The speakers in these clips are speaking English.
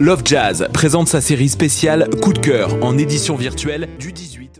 Love Jazz présente sa série spéciale Coup de cœur en édition virtuelle du 18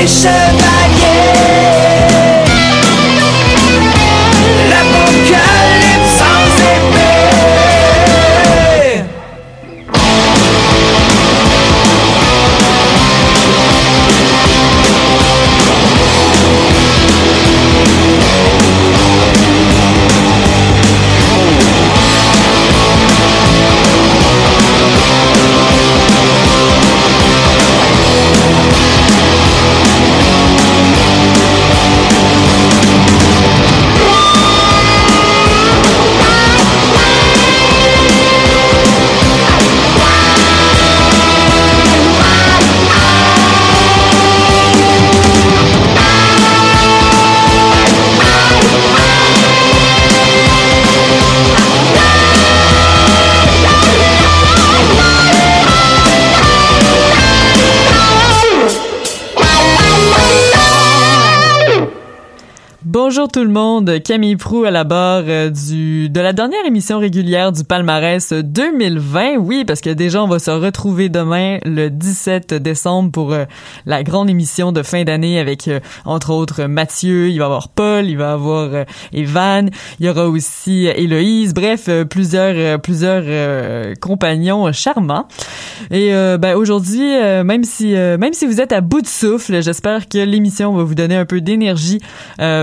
nation monde, Camille Prou à la barre euh, du de la dernière émission régulière du palmarès 2020. Oui, parce que déjà on va se retrouver demain le 17 décembre pour euh, la grande émission de fin d'année avec euh, entre autres Mathieu, il va y avoir Paul, il va y avoir Evan, il y aura aussi Héloïse, bref, plusieurs plusieurs compagnons charmants. Et ben aujourd'hui même si même si vous êtes à bout de souffle, j'espère que l'émission va vous donner un peu d'énergie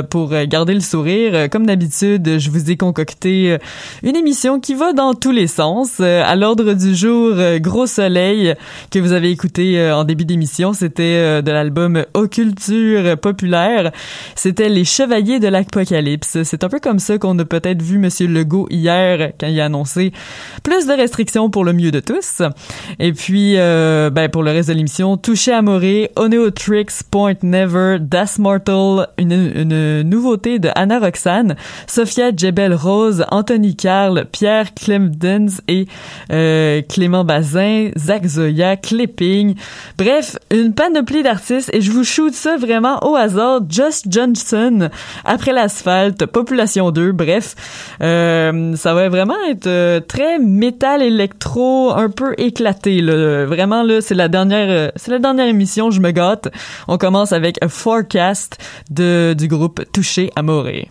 pour euh, garder le sourire. Euh, comme d'habitude, je vous ai concocté euh, une émission qui va dans tous les sens. À l'ordre du jour, Gros Soleil, que vous avez écouté en début d'émission, c'était de l'album Occulture populaire. C'était Les Chevaliers de l'Apocalypse. C'est un peu comme ça qu'on a peut-être vu Monsieur Legault hier quand il a annoncé plus de restrictions pour le mieux de tous. Et puis, ben, pour le reste de l'émission, Touché à Moré, Oneotrix, Point Never, Das Mortal, une, une nouveauté de Anna Roxane, Sophia Jebel Rose, Anthony Carl, Pierre Clemdens et euh, Clément Bazin, Zach Zoya, Clipping. Bref, une panoplie d'artistes et je vous shoot ça vraiment au hasard. Just Johnson, Après l'asphalte, Population 2, bref. Euh, ça va vraiment être euh, très métal électro, un peu éclaté. Là. Vraiment, là, c'est la dernière c'est la dernière émission, je me gâte. On commence avec A Forecast de, du groupe touché à mourir.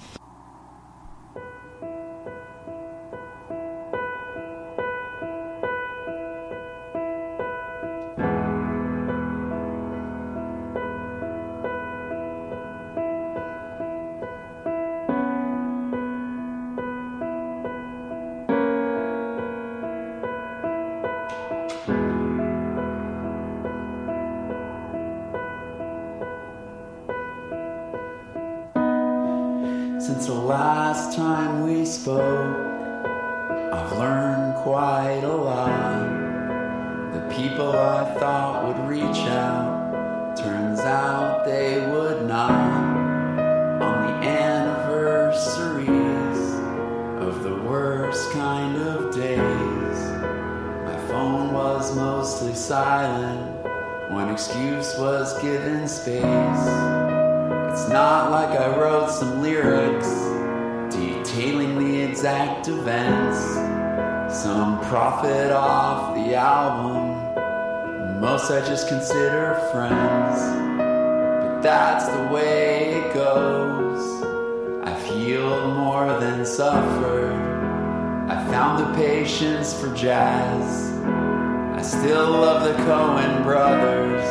Spoke, I've learned quite a lot. The people I thought would reach out, turns out they would not. On the anniversaries of the worst kind of days, my phone was mostly silent. One excuse was given space. It's not like I wrote some lyrics detailing exact events. Some profit off the album. Most I just consider friends. But that's the way it goes. I've healed more than suffered. I found the patience for jazz. I still love the Coen brothers.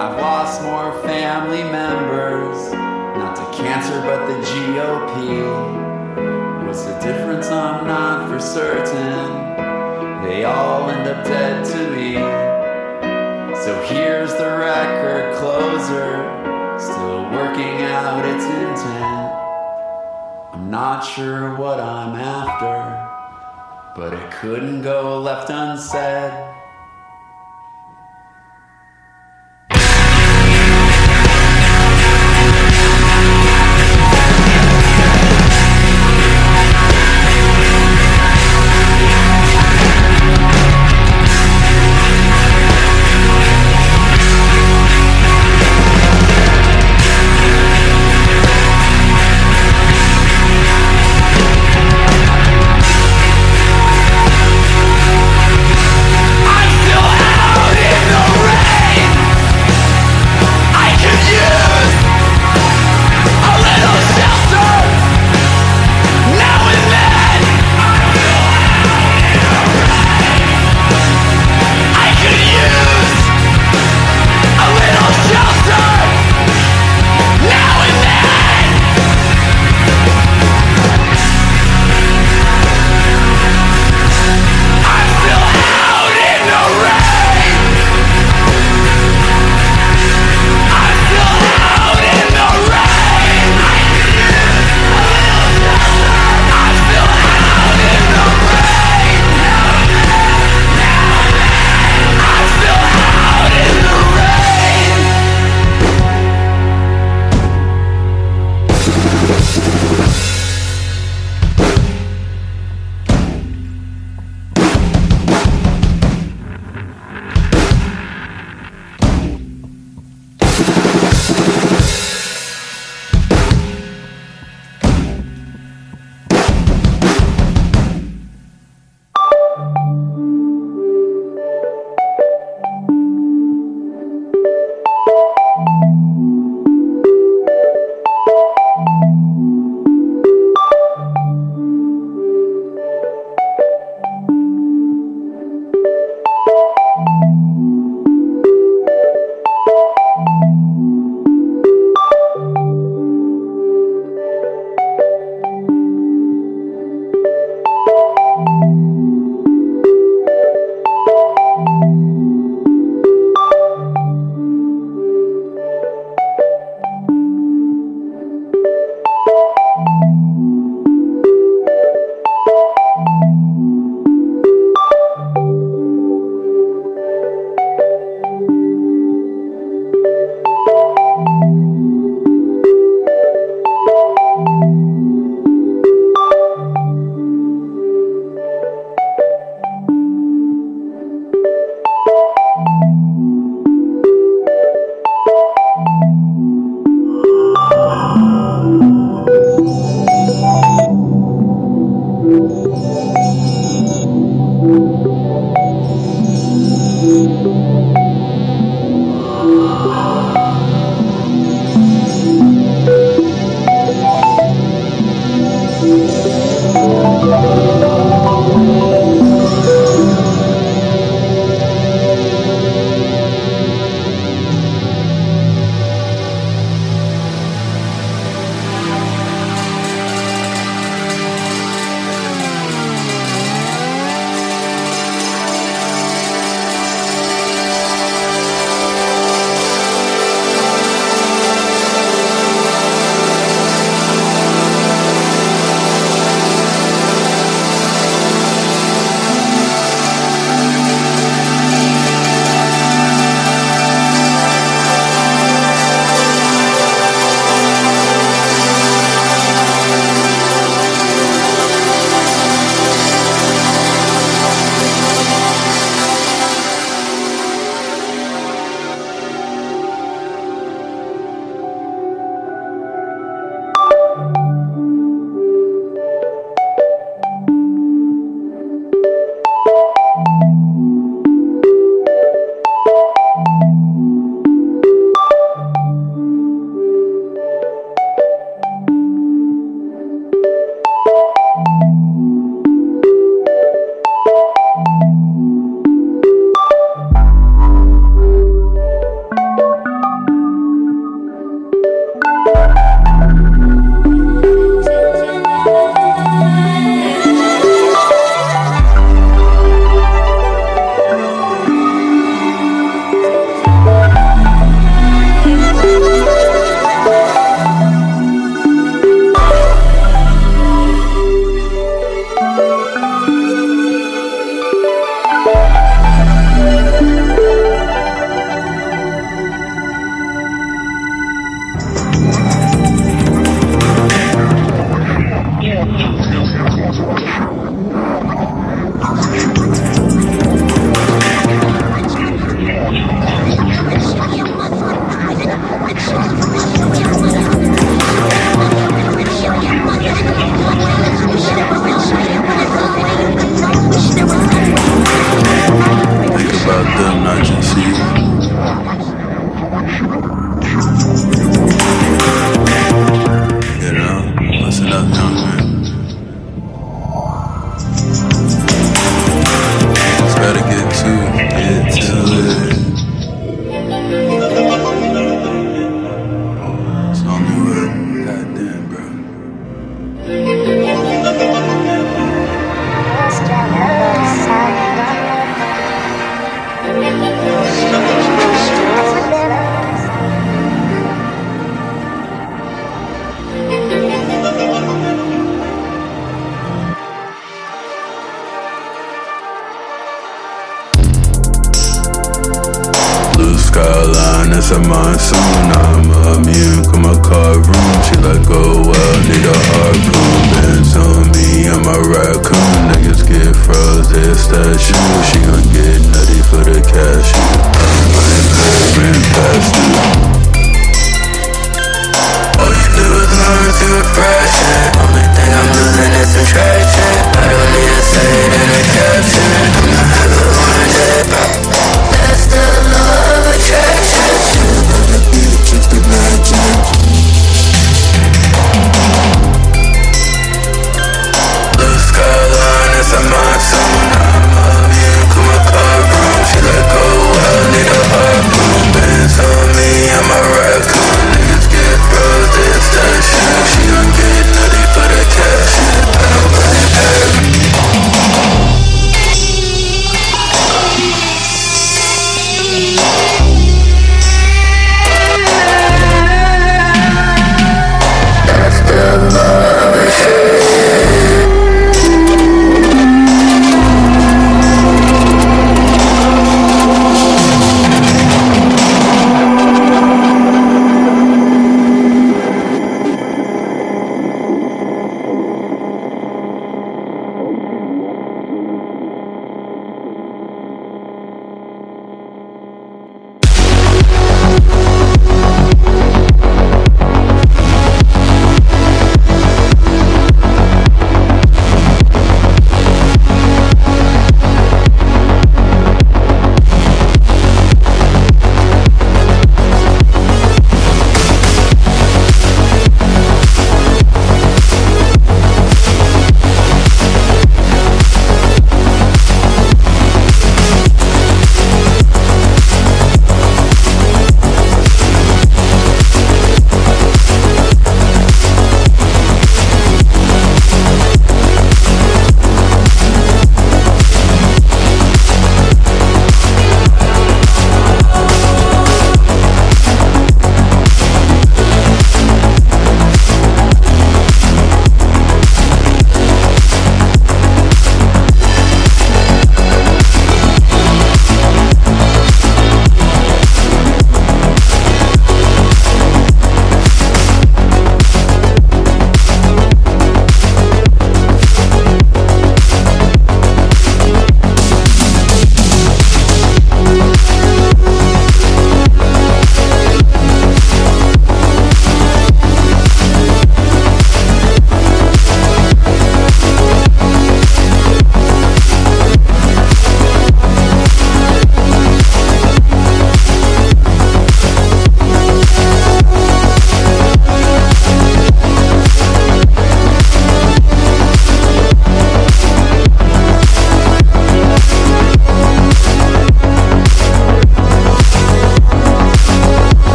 I've lost more family members, not to cancer but the GOP. What's the difference? I'm not for certain. They all end up dead to me. So here's the record closer, still working out its intent. I'm not sure what I'm after, but it couldn't go left unsaid.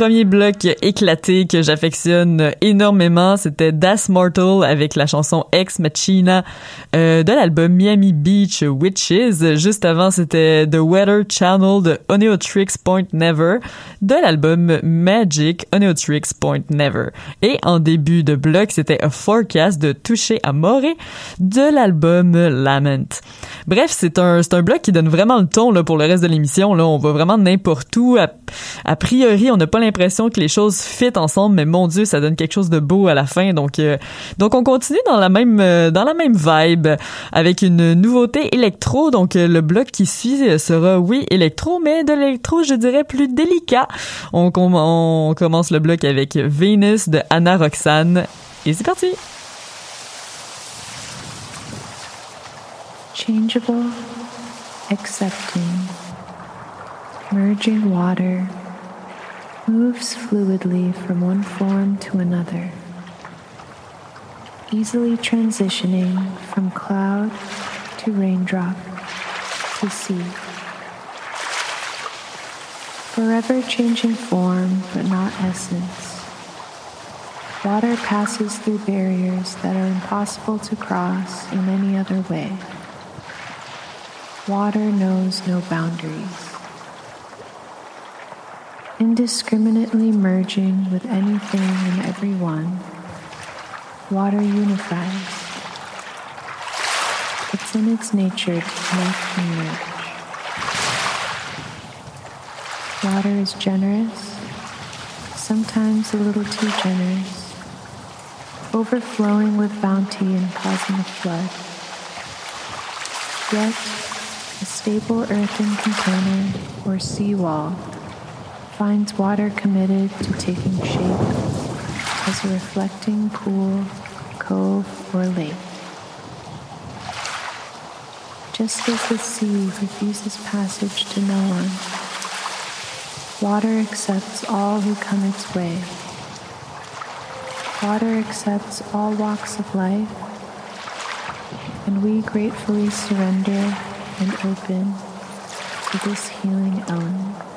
Premier bloc éclaté que j'affectionne énormément, c'était Das Mortal avec la chanson Ex Machina euh, de l'album Miami Beach Witches. Juste avant, c'était The Weather Channel de Oneotrix Point Never de l'album Magic Oneotrix Point Never. Et en début de bloc, c'était A Forecast de Touché Amore de l'album Lament. Bref, c'est un, un bloc qui donne vraiment le ton là, pour le reste de l'émission. On va vraiment n'importe où. A, a priori, on n'a pas l'impression que les choses fit ensemble, mais mon Dieu, ça donne quelque chose de beau à la fin. Donc, euh, donc on continue dans la même euh, dans la même vibe avec une nouveauté électro. Donc, euh, le bloc qui suit sera oui électro, mais de l'électro, je dirais plus délicat. On, on commence le bloc avec Venus de Anna Roxane et c'est parti. Changeable, accepting, merging water moves fluidly from one form to another, easily transitioning from cloud to raindrop to sea. Forever changing form but not essence. Water passes through barriers that are impossible to cross in any other way. Water knows no boundaries indiscriminately merging with anything and everyone, water unifies. It's in its nature to connect and merge. Water is generous, sometimes a little too generous, overflowing with bounty and causing a flood. Yet, a stable earthen container or seawall finds water committed to taking shape as a reflecting pool, cove, or lake. Just as the sea refuses passage to no one, water accepts all who come its way. Water accepts all walks of life, and we gratefully surrender and open to this healing element.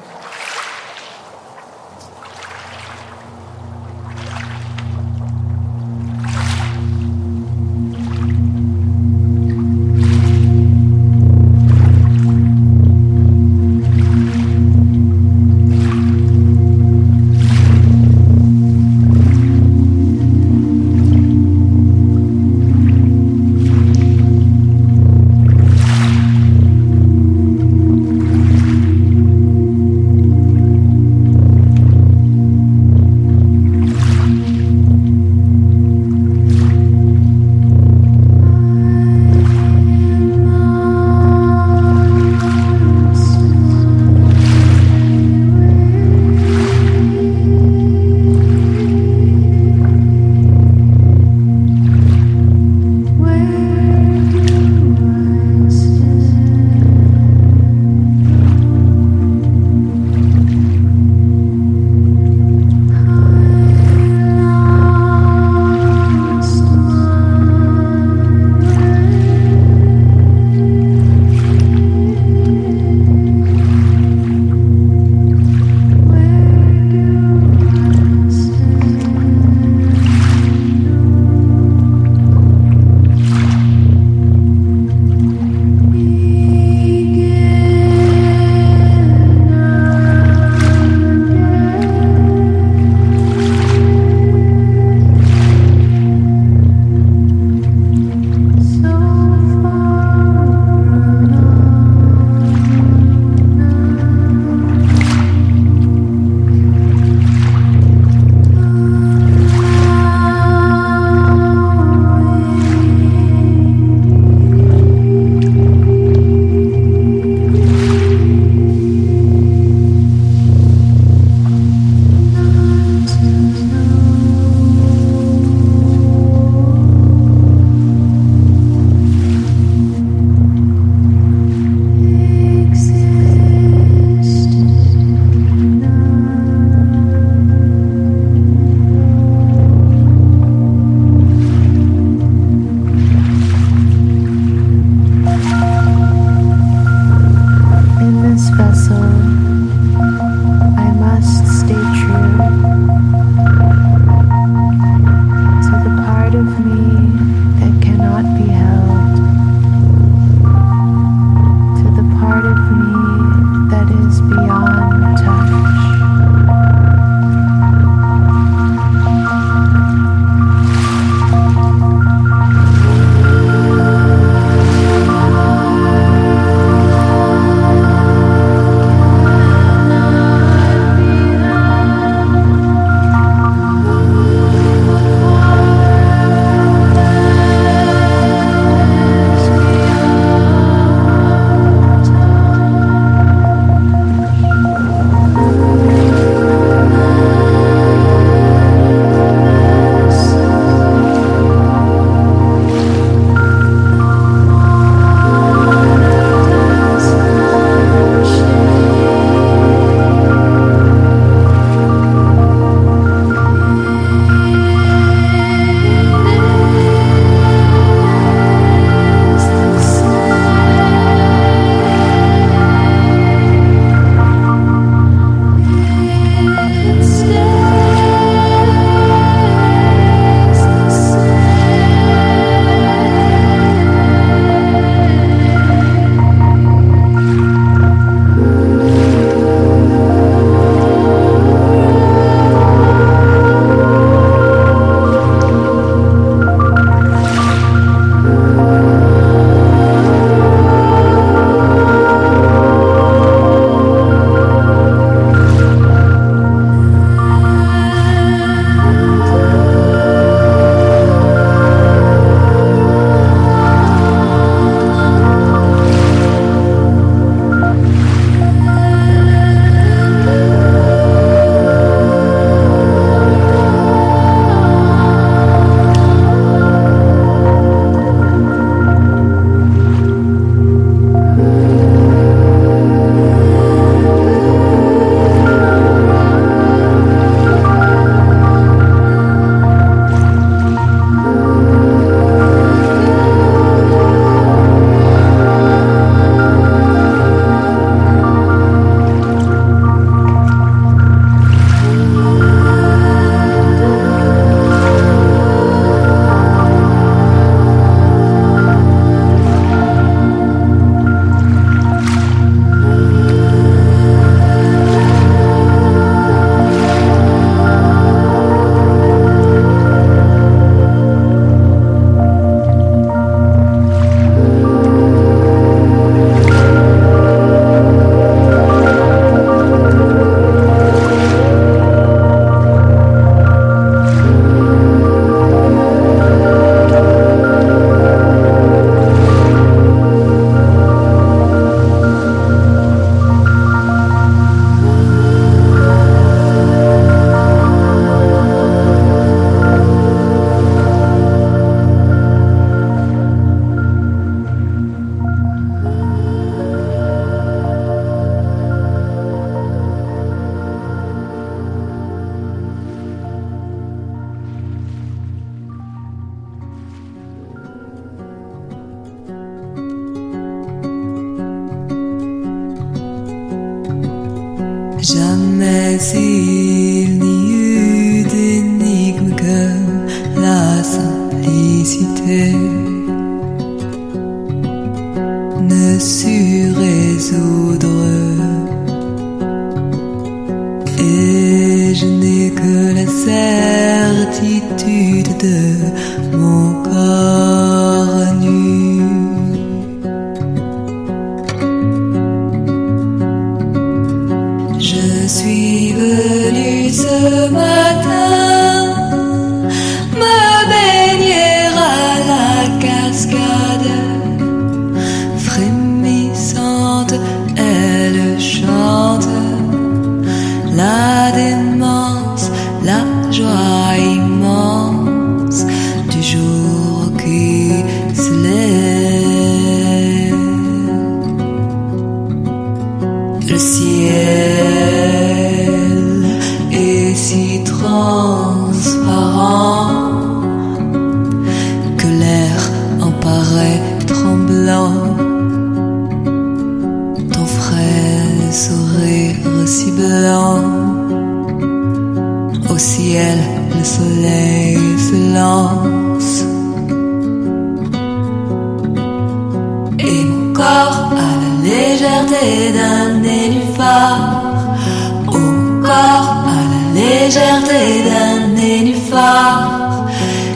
légèreté d'un nénuphar.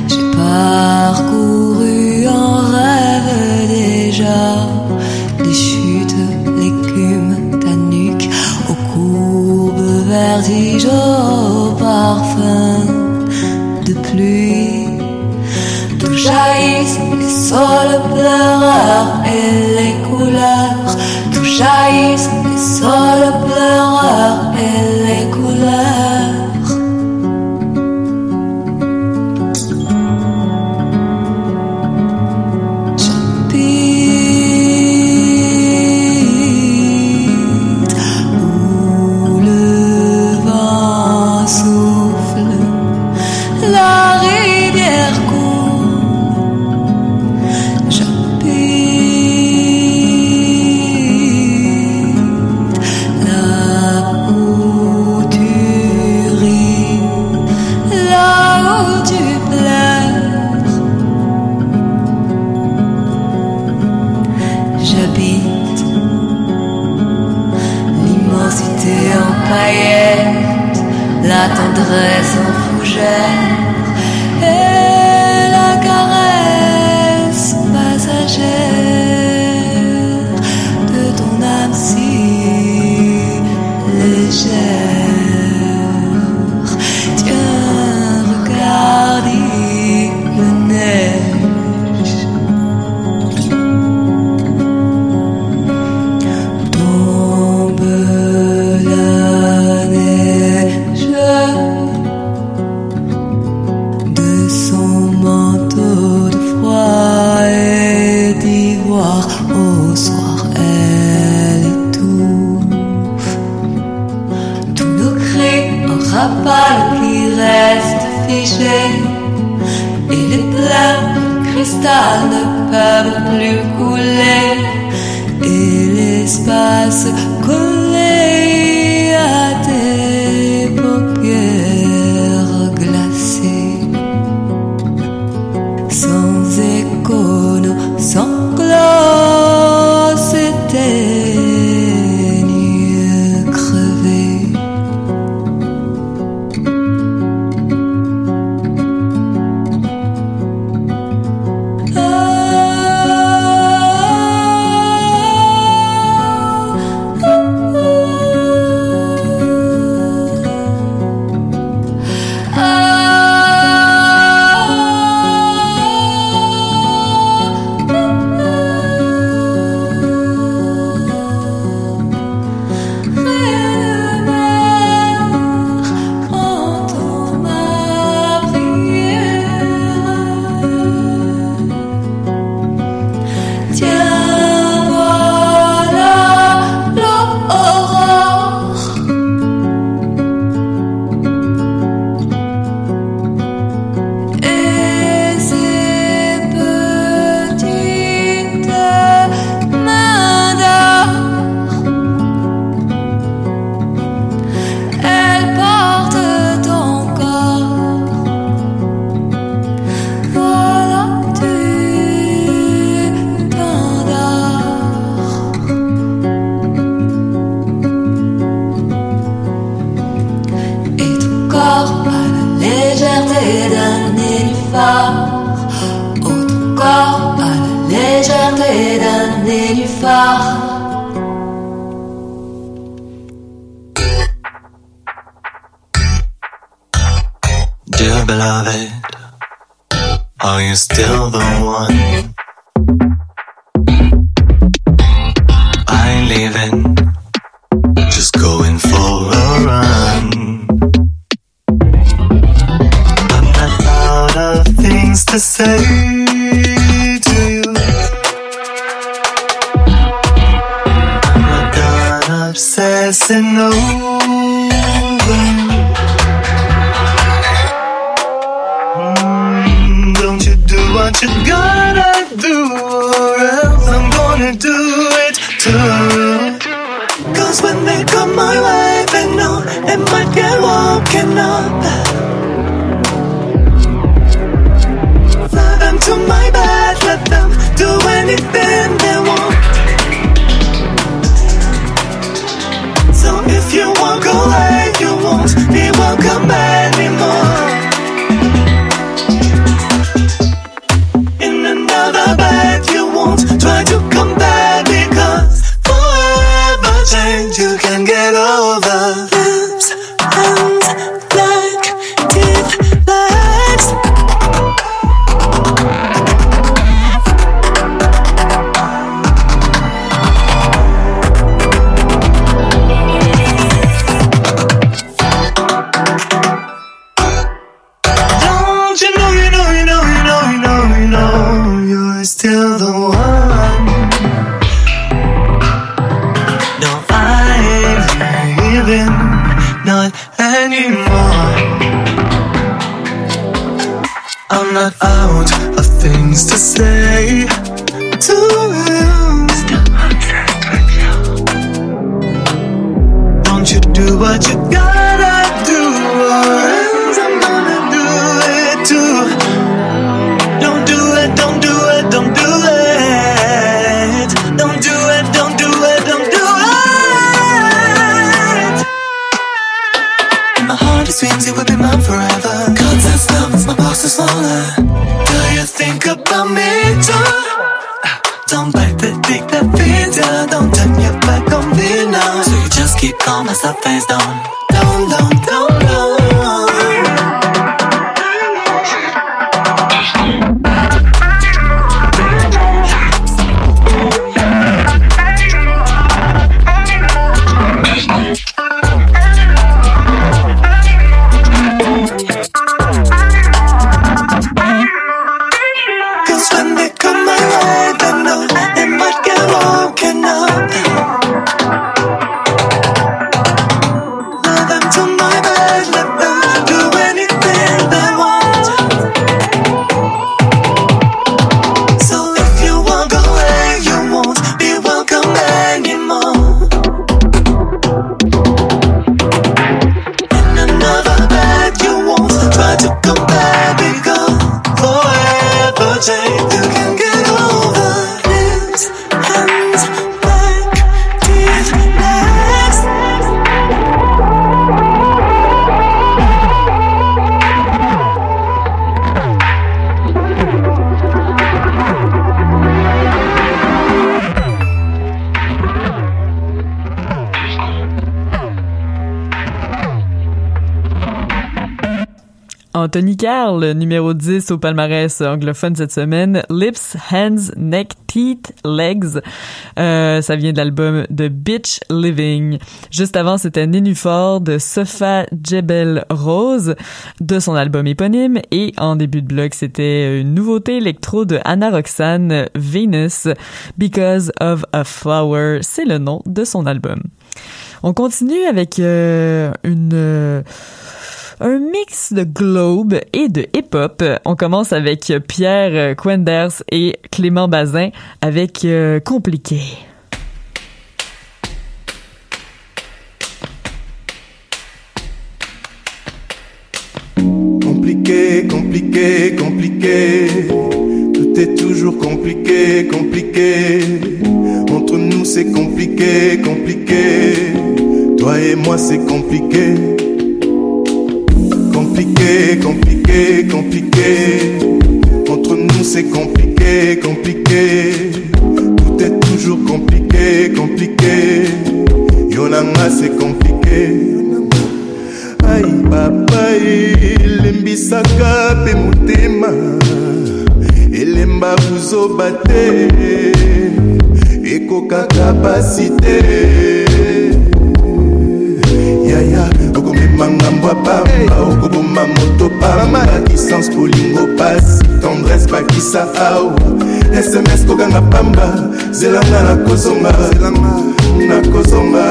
J'ai parcouru en rêve déjà les chutes, l'écume, ta nuque aux courbes vertiges, au parfum de pluie. D'où jaillissent les sols pleureurs et les couleurs, d'où jaillissent les sols pleureurs. pas. Autre corps à la légèreté d'un nénuphar? Dear beloved, are you still the one? still the one. No, I ain't even not anymore. I'm not out of things to say to you. Don't you do what you got? You just keep calm as I face down. Down, Anthony Carl, numéro 10 au palmarès anglophone cette semaine. Lips, Hands, Neck, Teeth, Legs. Euh, ça vient de l'album de Bitch Living. Juste avant, c'était Nénuphar de Sofa Jebel Rose de son album éponyme. Et en début de bloc, c'était une nouveauté électro de Anna Roxane, Venus, Because of a Flower. C'est le nom de son album. On continue avec euh, une... euh, un mix de globe et de hip-hop. On commence avec Pierre Quenders et Clément Bazin avec euh, Compliqué. Compliqué, compliqué, compliqué. Tout est toujours compliqué, compliqué. Entre nous c'est compliqué, compliqué. Toi et moi c'est compliqué. Compliqué, compliqué, compliqué. Entre nous c'est compliqué, compliqué. Tout est toujours compliqué, compliqué. Yonanga c'est compliqué. ai papai elembisaka mpe motema elemba buzoba te ekokaka pasi te yaya okomema ngambo ya pamba okoboma moto pamba. Kisance bolingo pasi tendresse bakisa awa sms kokanga pamba zelanga nakozonga nakozonga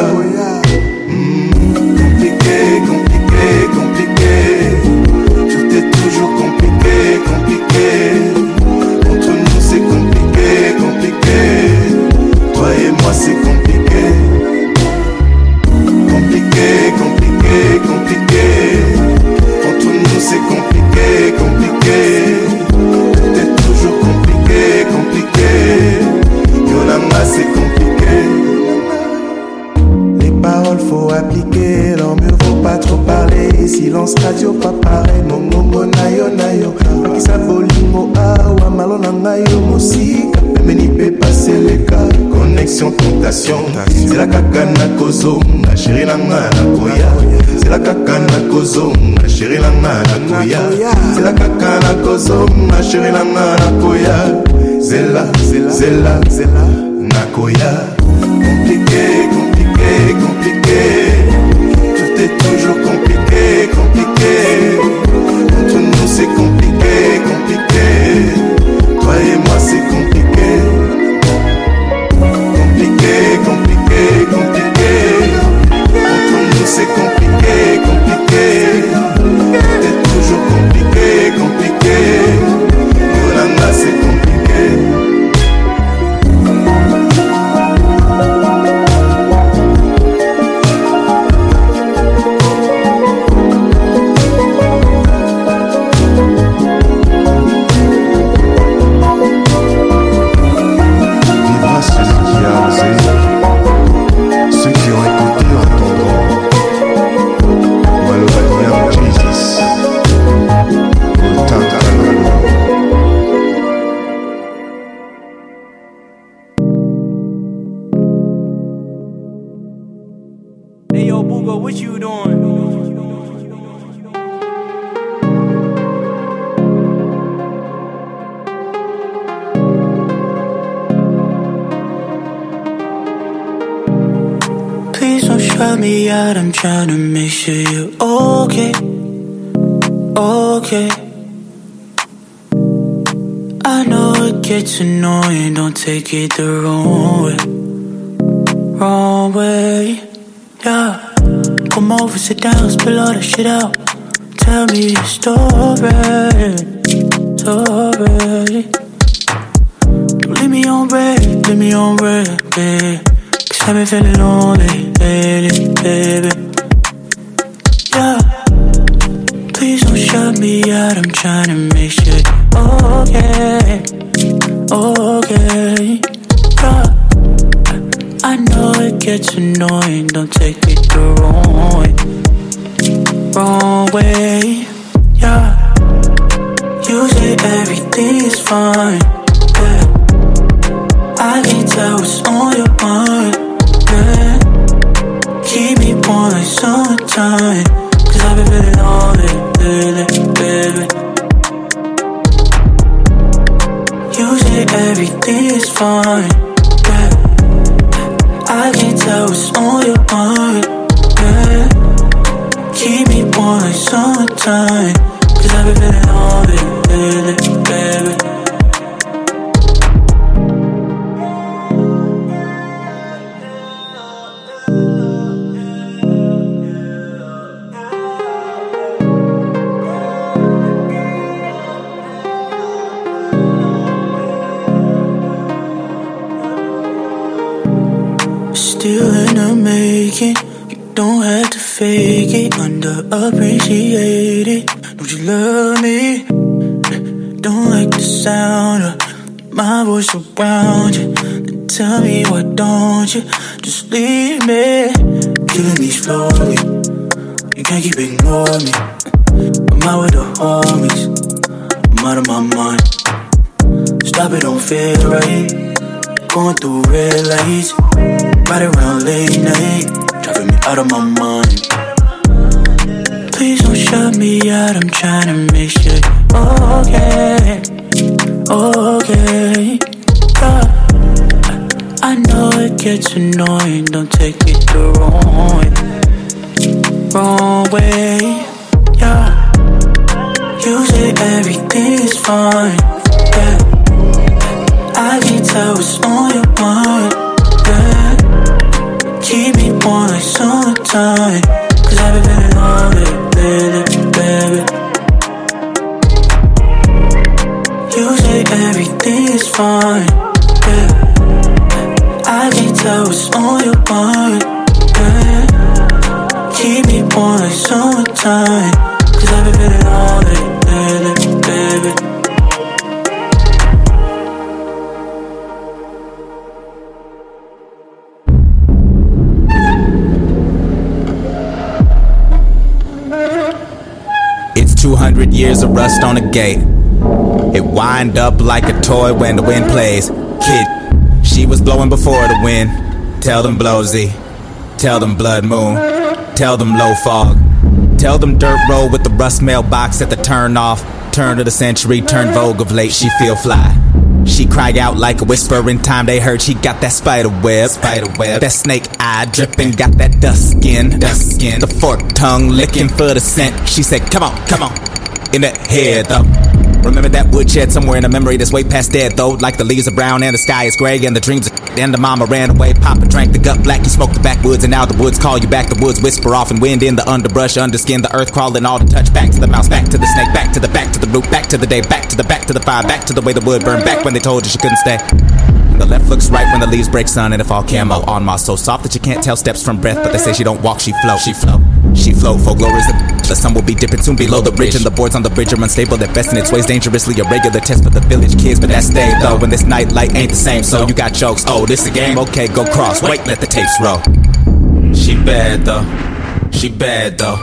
Mm, compliqué, compliqué, compliqué. Tout est toujours compliqué. Silence radio pas pareil, mongongo na yo na yo. Okisa bolingo awa malo na ngai yo mosika. Pemeni pe paseleka, connexion tentation. Zela kaka na kozonga, chéri na nga na koya. Zela kaka na kozonga, chéri na nga na koya. Zela kaka na kozonga, chéri na nga na koya. Zela, zela, zela, na koya. Compliqué, compliqué, compliqué. Tout est toujours compliqué, out. I'm trying to make sure you're okay. Okay. I know it gets annoying. Don't take it the wrong way. Wrong way. Yeah. Come over, sit down, spill all that shit out. Tell me your story. Story. Leave me on red, leave me on red, babe. I've been feeling lonely lately, baby. Yeah. Please don't shut me out. I'm trying to make you're okay. Okay. Yeah. I know it gets annoying. Don't take it the wrong way. Wrong way. Yeah. You say everything is fine. Yeah. I can tell what's on your mind. Warm like summertime. Cause I've been feeling lonely lately, baby. You say everything is fine. Yeah. I can tell what's on your mind. Yeah. Keep me warm like summertime. Cause I've been feeling lonely lately, baby. Underappreciated. Don't you love me? Don't like the sound of my voice around you. Tell me why don't you just leave me? Killing me slowly. You can't keep ignoring me. I'm out with the homies. I'm out of my mind. Stop it, don't feel right. Going through red lights. Right around late night, driving me out of my mind. Shut me out, I'm trying to make sure okay. Okay. Yeah. I know it gets annoying, don't take it the wrong way. Wrong way. Yeah. You say everything is fine. 200 years of rust on a gate. It wind up like a toy when the wind plays. Kid, she was blowing before the wind. Tell them blowsy. Tell them blood moon. Tell them low fog. Tell them dirt road with the rust mailbox at the turn off. Turn of the century, turn vogue of late, she feel fly. She cry out like a whisper in time they heard she got that spider web. Spider web. That snake eye dripping, got that dust skin. Dust skin. The forked tongue licking for the scent. She said, come on, come on. In the head though. Remember that woodshed somewhere in a memory that's way past dead though. Like the leaves are brown and the sky is gray and the dreams are and the mama ran away. Papa drank the gut black. He smoked the backwoods and now the woods call you back. The woods whisper off and wind in the underbrush, underskin, the earth crawling, all the touch. Back to the mouse, back to the snake, back to the back to the root, back to the day, back to the back to the fire, back to the way the wood burned, back when they told you she couldn't stay. The left looks right when the leaves break sun and it fall camo on moss so soft that you can't tell steps from breath. But they say she don't walk, she float, she float, she float. Folklore is the the sun will be dipping soon below the bridge, and the boards on the bridge are unstable. At best, and its ways dangerously irregular. Test for the village kids, but that's day though. When this night light ain't the same, so you got jokes. Oh, this a game? Okay, go cross. Wait, let the tapes roll. She bad though. She bad though.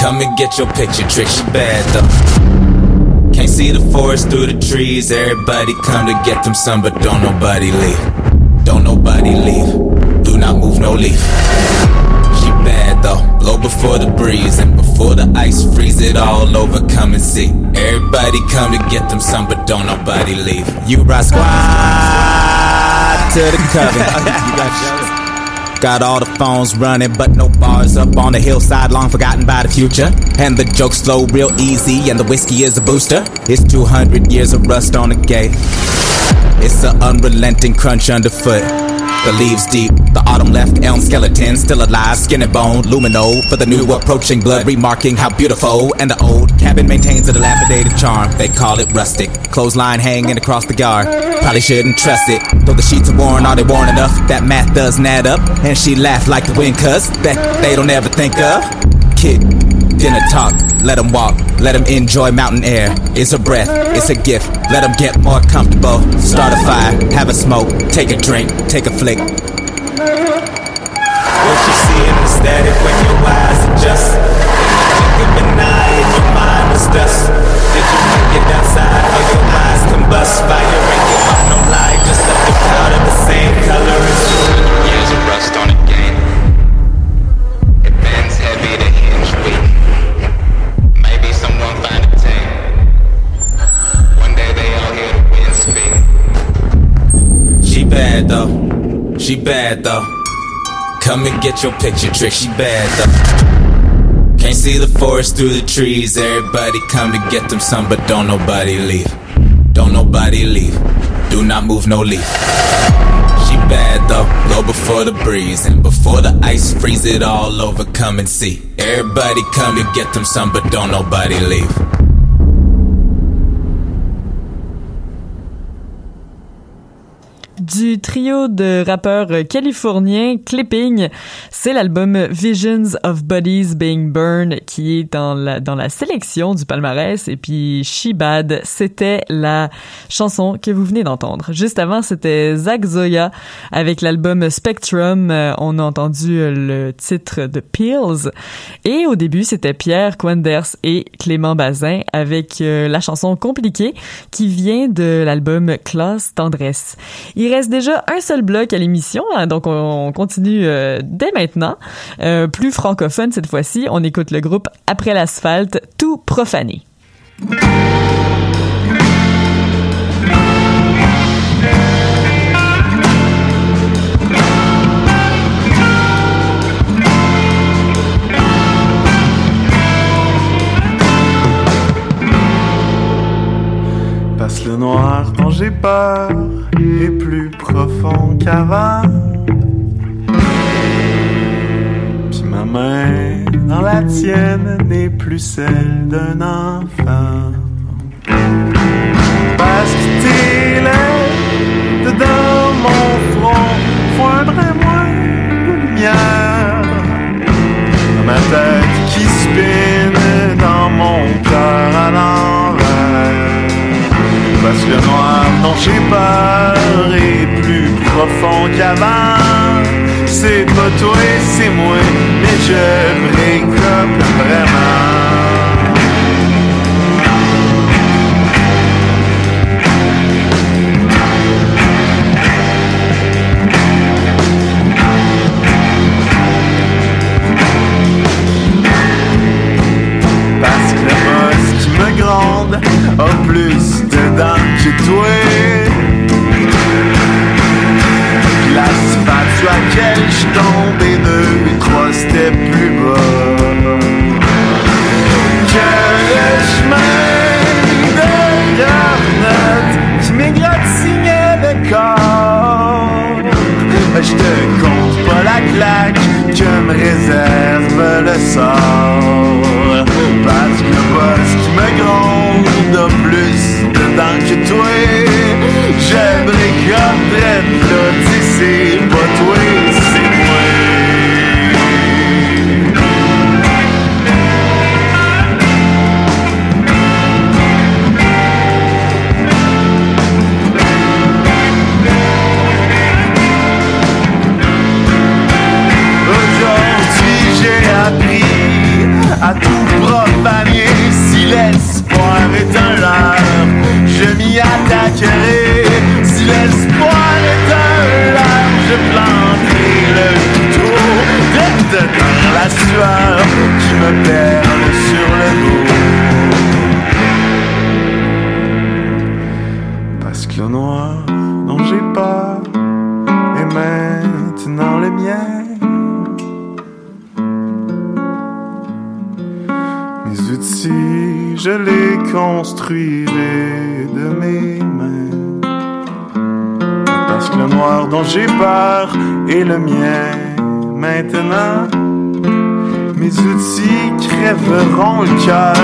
Come and get your picture trick. She bad though. Can't see the forest through the trees. Everybody come to get them some, but don't nobody leave. Don't nobody leave. Do not move no leaf. She before the breeze. And before the ice freeze it all over, come and see. Everybody come to get them some, but don't nobody leave. You ride squad to the coven. you got Got all the phones running, but no bars up on the hillside, long forgotten by the future. And the jokes flow real easy, and the whiskey is a booster. It's 200 years of rust on the gate. It's an unrelenting crunch underfoot. The leaves deep, the autumn left elm skeleton still alive, skin and bone, lumino for the new approaching blood, remarking how beautiful and the old cabin maintains a dilapidated charm. They call it rustic. Clothesline hanging across the yard. Probably shouldn't trust it. Though the sheets are worn, are they worn enough? That math doesn't add up. And she laughed like the wind cuz that they don't ever think of. Kid, dinner talk, let them walk, let them enjoy mountain air. It's a breath, it's a gift, let them get more comfortable. Start a fire, have a smoke, take a drink, take a flick. What you see in the static when your eyes adjust? Blink of an eye and your mind was dust. Did you make it outside or your eyes combust? Fire ain't give up no light, just up the of the same color as you. Bad though. She bad though. Come and get your picture trick. She bad though. Can't see the forest through the trees. Everybody come to get them some, but don't nobody leave. Don't nobody leave. Do not move no leaf. She bad though, blow before the breeze. And before the ice freeze it all over, come and see. Everybody come to get them some, but don't nobody leave. Du trio de rappeurs californiens Clipping. C'est l'album Visions of Bodies Being Burned qui est dans la, dans la sélection du palmarès. Et puis She Bad, c'était la chanson que vous venez d'entendre. Juste avant, c'était Zach Zoya avec l'album Spectrum. Euh, On a entendu le titre de Pills. Et au début, c'était Pierre Quenders et Clément Bazin avec euh, la chanson Compliquée qui vient de l'album Classe Tendresse. Il reste déjà un seul bloc à l'émission, hein, donc on, on continue euh, dès maintenant. Euh, plus francophone cette fois-ci, on écoute le groupe Après l'asphalte, tout profané. Noir dont j'ai peur est plus profond qu'avant. Puis ma main dans la tienne n'est plus celle d'un enfant. Parce que tes lèvres dedans mon front brin moins de lumière. Dans ma tête qui spinne dans mon cœur à l'envers. Parce que le noir dont j'ai peur est plus profond qu'avant. C'est pas toi, c'est moi, mais je brille comme vraiment. Que toi. Puis l'asphalte sur laquelle je tombe et deux et trois c'était plus bas. Que chemin de. Je te compte pas la claque que me réserve crèveront le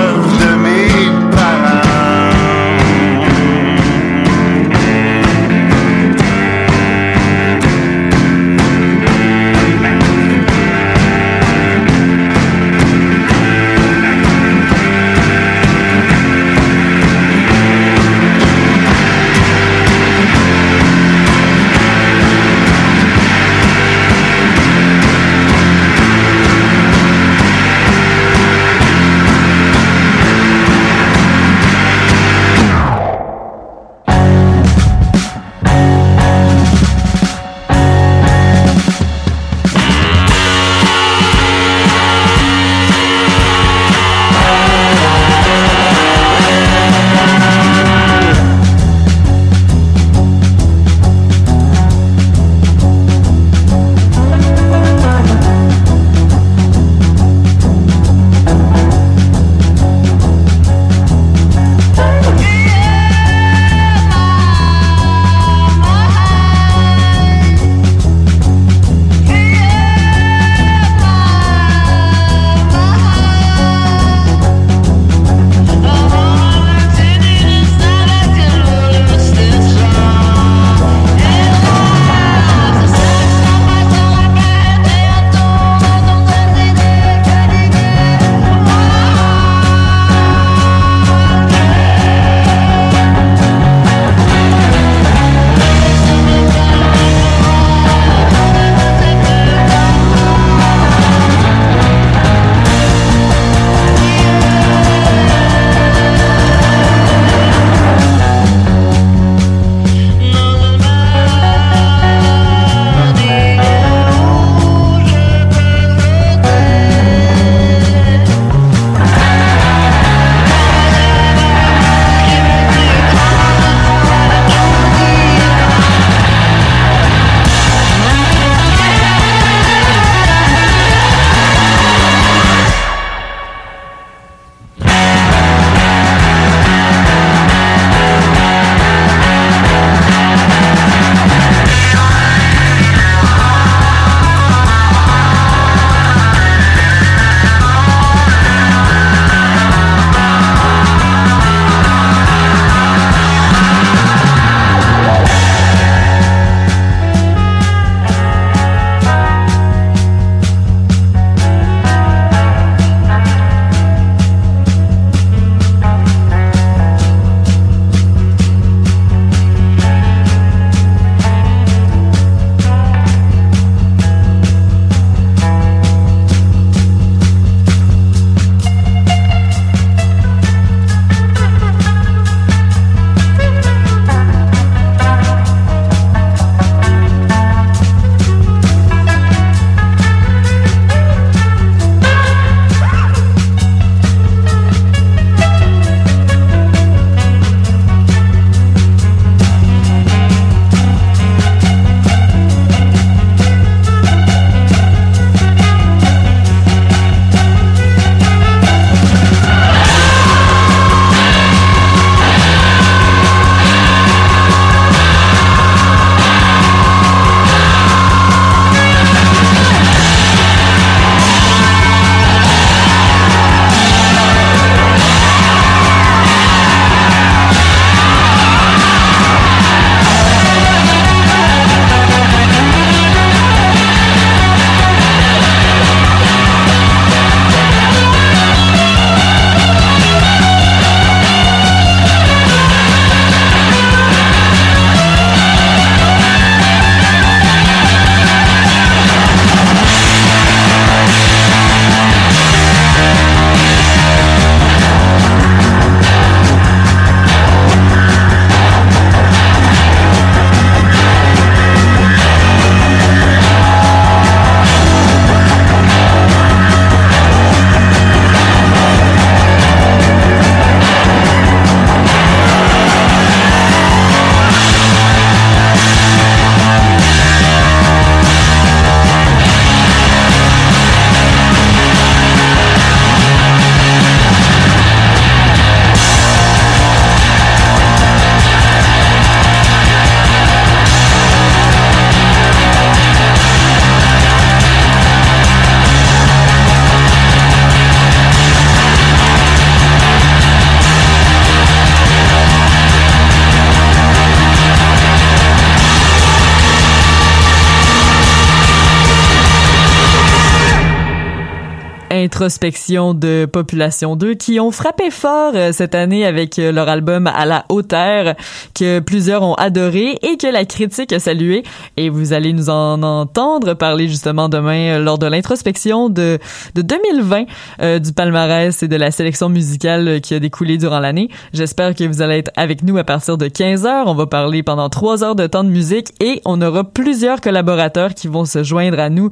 introspection de Population 2 qui ont frappé fort euh, cette année avec euh, leur album À la hauteur que plusieurs ont adoré et que la critique a salué et vous allez nous en entendre parler justement demain lors de l'introspection de, de 2020 du palmarès et de la sélection musicale qui a découlé durant l'année. J'espère que vous allez être avec nous à partir de 15 heures. On va parler pendant trois heures de temps de musique et on aura plusieurs collaborateurs qui vont se joindre à nous.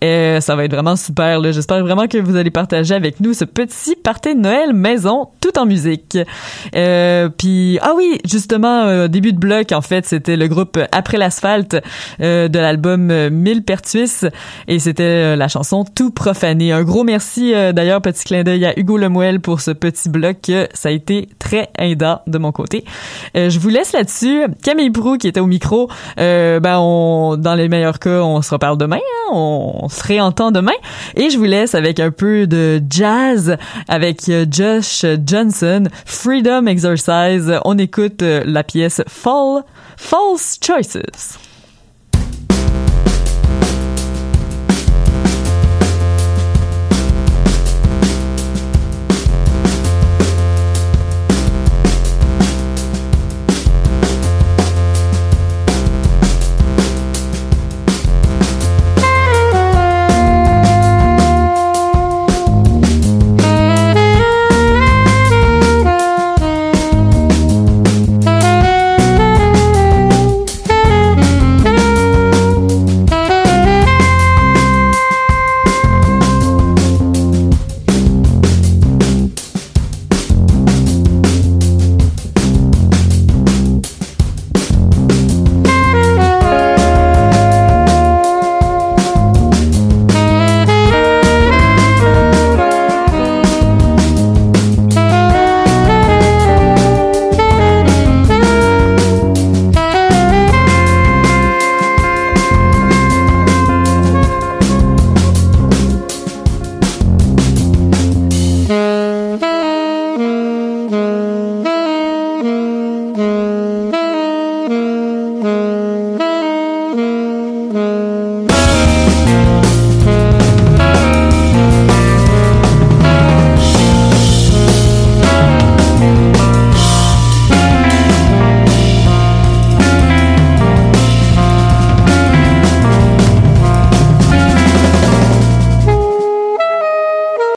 Et ça va être vraiment super. J'espère vraiment que vous allez partager avec nous ce petit party Noël maison tout en musique. Euh, puis ah oui, justement euh, début de bloc en fait, c'était le groupe Après l'asphalte euh, de l'album Mille Pertuis et c'était la chanson Tout profané. Un gros merci d'ailleurs petit clin d'œil à Hugo Lemuel pour ce petit bloc. Ça a été très aidant de mon côté. je vous laisse là-dessus. Camille Brou qui était au micro. ben dans les meilleurs cas, on se reparle demain. Hein? On, se réentend demain. Et je vous laisse avec un peu de jazz avec euh, Josh Johnson, Freedom Exercise. On écoute euh, la pièce Fall, False Choices.